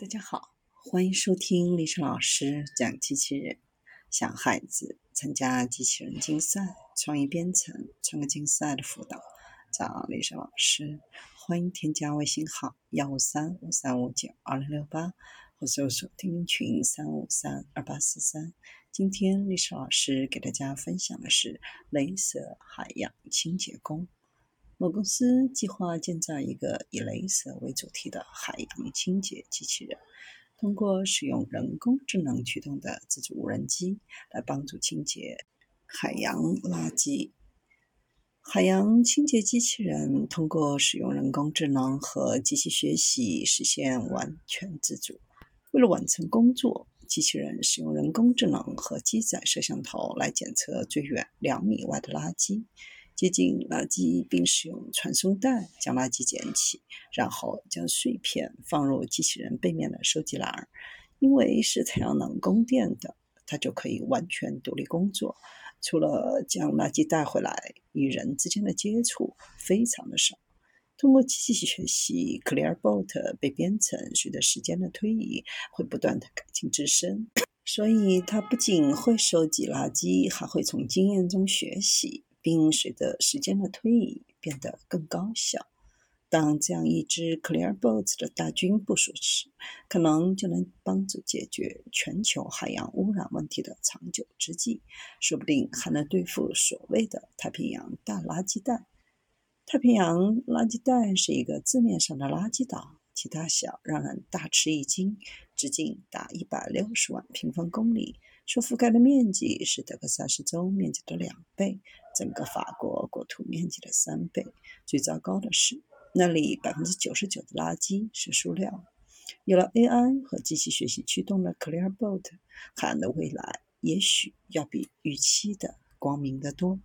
大家好，欢迎收听历史老师讲机器人。想孩子参加机器人竞赛、创意编程、创客竞赛的辅导，找历史老师。欢迎添加微信号幺五三五三五九二零六八，或搜索钉钉群三五三二八四三。今天历史老师给大家分享的是镭射海洋清洁工。某公司计划建造一个以镭射为主题的海洋清洁机器人，通过使用人工智能驱动的自主无人机来帮助清洁海洋垃圾。海洋清洁机器人通过使用人工智能和机器学习实现完全自主。为了完成工作，机器人使用人工智能和机载摄像头来检测最远两米外的垃圾。接近垃圾，并使用传送带将垃圾捡起，然后将碎片放入机器人背面的收集篮儿。因为是太阳能供电的，它就可以完全独立工作。除了将垃圾带回来，与人之间的接触非常的少。通过机器学习，ClearBot 被编程，随着时间的推移会不断的改进自身，所以它不仅会收集垃圾，还会从经验中学习。并随着时间的推移变得更高效。当这样一支 Clear Boats 的大军部署时，可能就能帮助解决全球海洋污染问题的长久之计，说不定还能对付所谓的太平洋大垃圾袋。太平洋垃圾袋是一个字面上的垃圾岛，其大小让人大吃一惊，直径达一百六十万平方公里。所覆盖的面积是德克萨斯州面积的两倍，整个法国国土面积的三倍。最糟糕的是，那里百分之九十九的垃圾是塑料。有了 AI 和机器学习驱动的 Clearboat，海岸的未来也许要比预期的光明得多。